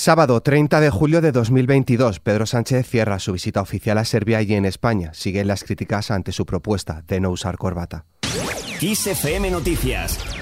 Sábado 30 de julio de 2022, Pedro Sánchez cierra su visita oficial a Serbia y en España siguen las críticas ante su propuesta de no usar corbata. Noticias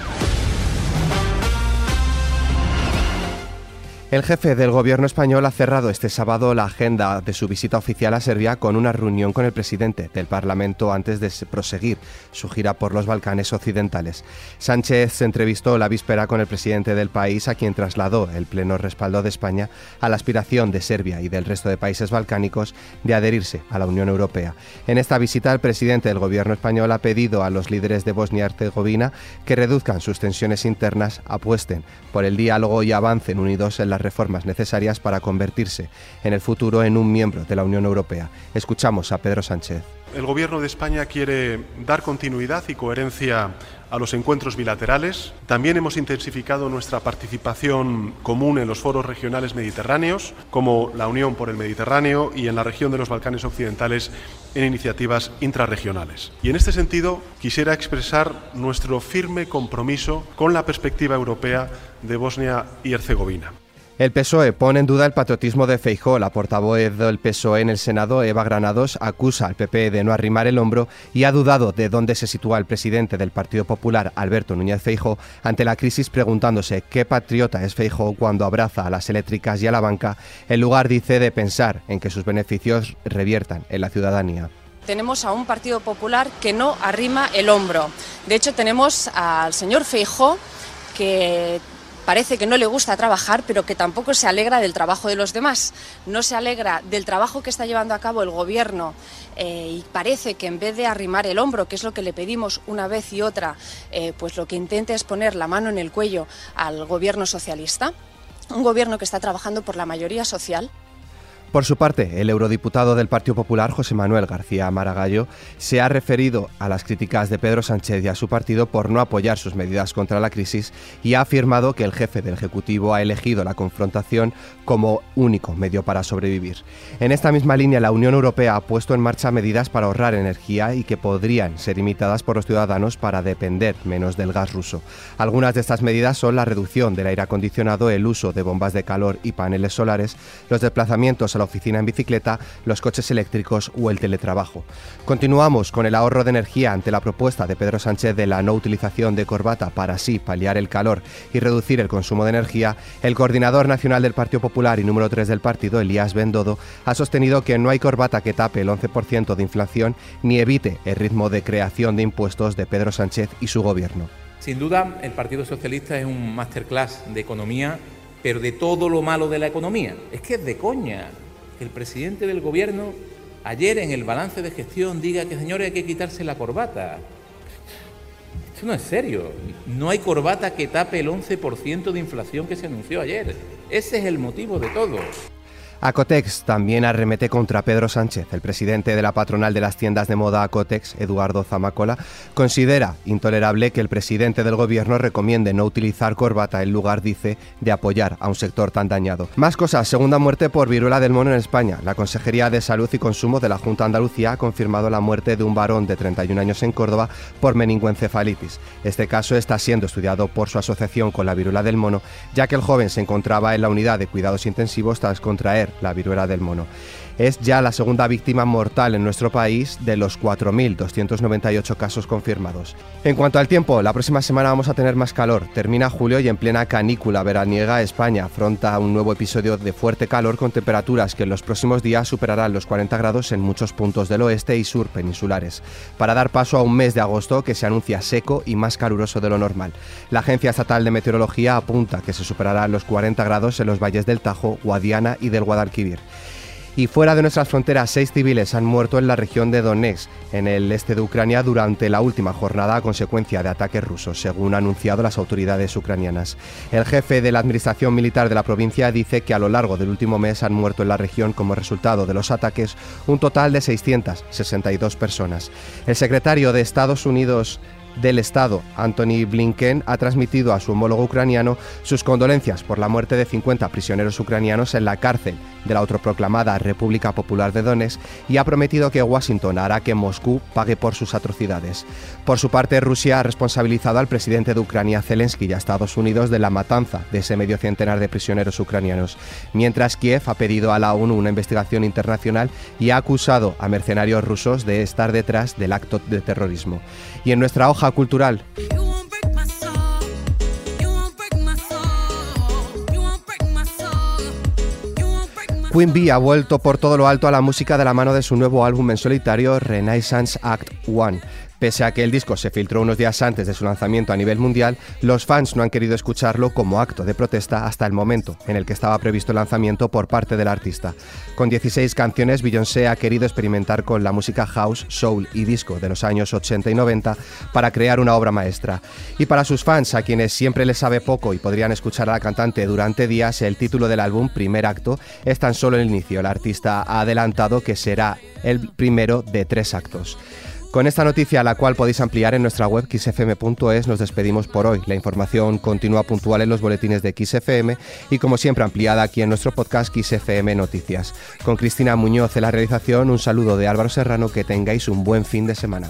El jefe del gobierno español ha cerrado este sábado la agenda de su visita oficial a Serbia con una reunión con el presidente del Parlamento antes de proseguir su gira por los Balcanes occidentales. Sánchez se entrevistó la víspera con el presidente del país a quien trasladó el pleno respaldo de España a la aspiración de Serbia y del resto de países balcánicos de adherirse a la Unión Europea. En esta visita el presidente del gobierno español ha pedido a los líderes de Bosnia y Herzegovina que reduzcan sus tensiones internas, apuesten por el diálogo y avancen unidos en la reformas necesarias para convertirse en el futuro en un miembro de la Unión Europea. Escuchamos a Pedro Sánchez. El Gobierno de España quiere dar continuidad y coherencia a los encuentros bilaterales. También hemos intensificado nuestra participación común en los foros regionales mediterráneos, como la Unión por el Mediterráneo y en la región de los Balcanes Occidentales en iniciativas intrarregionales. Y en este sentido quisiera expresar nuestro firme compromiso con la perspectiva europea de Bosnia y Herzegovina. El PSOE pone en duda el patriotismo de Feijó. La portavoz del PSOE en el Senado, Eva Granados, acusa al PP de no arrimar el hombro y ha dudado de dónde se sitúa el presidente del Partido Popular, Alberto Núñez Feijó, ante la crisis preguntándose qué patriota es Feijó cuando abraza a las eléctricas y a la banca, en lugar, dice, de pensar en que sus beneficios reviertan en la ciudadanía tenemos a un Partido Popular que no arrima el hombro. De hecho, tenemos al señor Feijó que parece que no le gusta trabajar, pero que tampoco se alegra del trabajo de los demás. No se alegra del trabajo que está llevando a cabo el Gobierno eh, y parece que en vez de arrimar el hombro, que es lo que le pedimos una vez y otra, eh, pues lo que intenta es poner la mano en el cuello al Gobierno socialista. Un gobierno que está trabajando por la mayoría social, por su parte, el eurodiputado del Partido Popular, José Manuel García Maragallo, se ha referido a las críticas de Pedro Sánchez y a su partido por no apoyar sus medidas contra la crisis y ha afirmado que el jefe del Ejecutivo ha elegido la confrontación como único medio para sobrevivir. En esta misma línea, la Unión Europea ha puesto en marcha medidas para ahorrar energía y que podrían ser imitadas por los ciudadanos para depender menos del gas ruso. Algunas de estas medidas son la reducción del aire acondicionado, el uso de bombas de calor y paneles solares, los desplazamientos la oficina en bicicleta, los coches eléctricos o el teletrabajo. Continuamos con el ahorro de energía ante la propuesta de Pedro Sánchez de la no utilización de corbata para así paliar el calor y reducir el consumo de energía. El coordinador nacional del Partido Popular y número 3 del partido, Elías Bendodo, ha sostenido que no hay corbata que tape el 11% de inflación ni evite el ritmo de creación de impuestos de Pedro Sánchez y su gobierno. Sin duda, el Partido Socialista es un masterclass de economía, pero de todo lo malo de la economía. Es que es de coña que el presidente del gobierno ayer en el balance de gestión diga que señores hay que quitarse la corbata. Esto no es serio. No hay corbata que tape el 11% de inflación que se anunció ayer. Ese es el motivo de todo. Acotex también arremete contra Pedro Sánchez. El presidente de la patronal de las tiendas de moda Acotex, Eduardo Zamacola, considera intolerable que el presidente del gobierno recomiende no utilizar corbata en lugar, dice, de apoyar a un sector tan dañado. Más cosas. Segunda muerte por viruela del mono en España. La Consejería de Salud y Consumo de la Junta Andalucía ha confirmado la muerte de un varón de 31 años en Córdoba por meningoencefalitis. Este caso está siendo estudiado por su asociación con la viruela del mono, ya que el joven se encontraba en la unidad de cuidados intensivos tras contraer la viruela del mono. Es ya la segunda víctima mortal en nuestro país de los 4.298 casos confirmados. En cuanto al tiempo, la próxima semana vamos a tener más calor. Termina julio y en plena canícula veraniega España afronta un nuevo episodio de fuerte calor con temperaturas que en los próximos días superarán los 40 grados en muchos puntos del oeste y sur peninsulares, para dar paso a un mes de agosto que se anuncia seco y más caluroso de lo normal. La Agencia Estatal de Meteorología apunta que se superarán los 40 grados en los valles del Tajo, Guadiana y del Guadalquivir. Y fuera de nuestras fronteras, seis civiles han muerto en la región de Donetsk, en el este de Ucrania, durante la última jornada a consecuencia de ataques rusos, según han anunciado las autoridades ucranianas. El jefe de la administración militar de la provincia dice que a lo largo del último mes han muerto en la región como resultado de los ataques un total de 662 personas. El secretario de Estados Unidos del Estado, Anthony Blinken, ha transmitido a su homólogo ucraniano sus condolencias por la muerte de 50 prisioneros ucranianos en la cárcel de la autoproclamada República Popular de Donetsk y ha prometido que Washington hará que Moscú pague por sus atrocidades. Por su parte, Rusia ha responsabilizado al presidente de Ucrania, Zelensky, y a Estados Unidos de la matanza de ese medio centenar de prisioneros ucranianos, mientras Kiev ha pedido a la ONU una investigación internacional y ha acusado a mercenarios rusos de estar detrás del acto de terrorismo. Y en nuestra hoja cultural, Queen ha vuelto por todo lo alto a la música de la mano de su nuevo álbum en solitario Renaissance Act One. Pese a que el disco se filtró unos días antes de su lanzamiento a nivel mundial, los fans no han querido escucharlo como acto de protesta hasta el momento en el que estaba previsto el lanzamiento por parte del artista. Con 16 canciones, Beyoncé ha querido experimentar con la música house, soul y disco de los años 80 y 90 para crear una obra maestra. Y para sus fans, a quienes siempre les sabe poco y podrían escuchar a la cantante durante días, el título del álbum, Primer Acto, es tan solo el inicio. El artista ha adelantado que será el primero de tres actos. Con esta noticia, la cual podéis ampliar en nuestra web xfm.es, nos despedimos por hoy. La información continúa puntual en los boletines de XFM y, como siempre, ampliada aquí en nuestro podcast XFM Noticias. Con Cristina Muñoz en la realización, un saludo de Álvaro Serrano, que tengáis un buen fin de semana.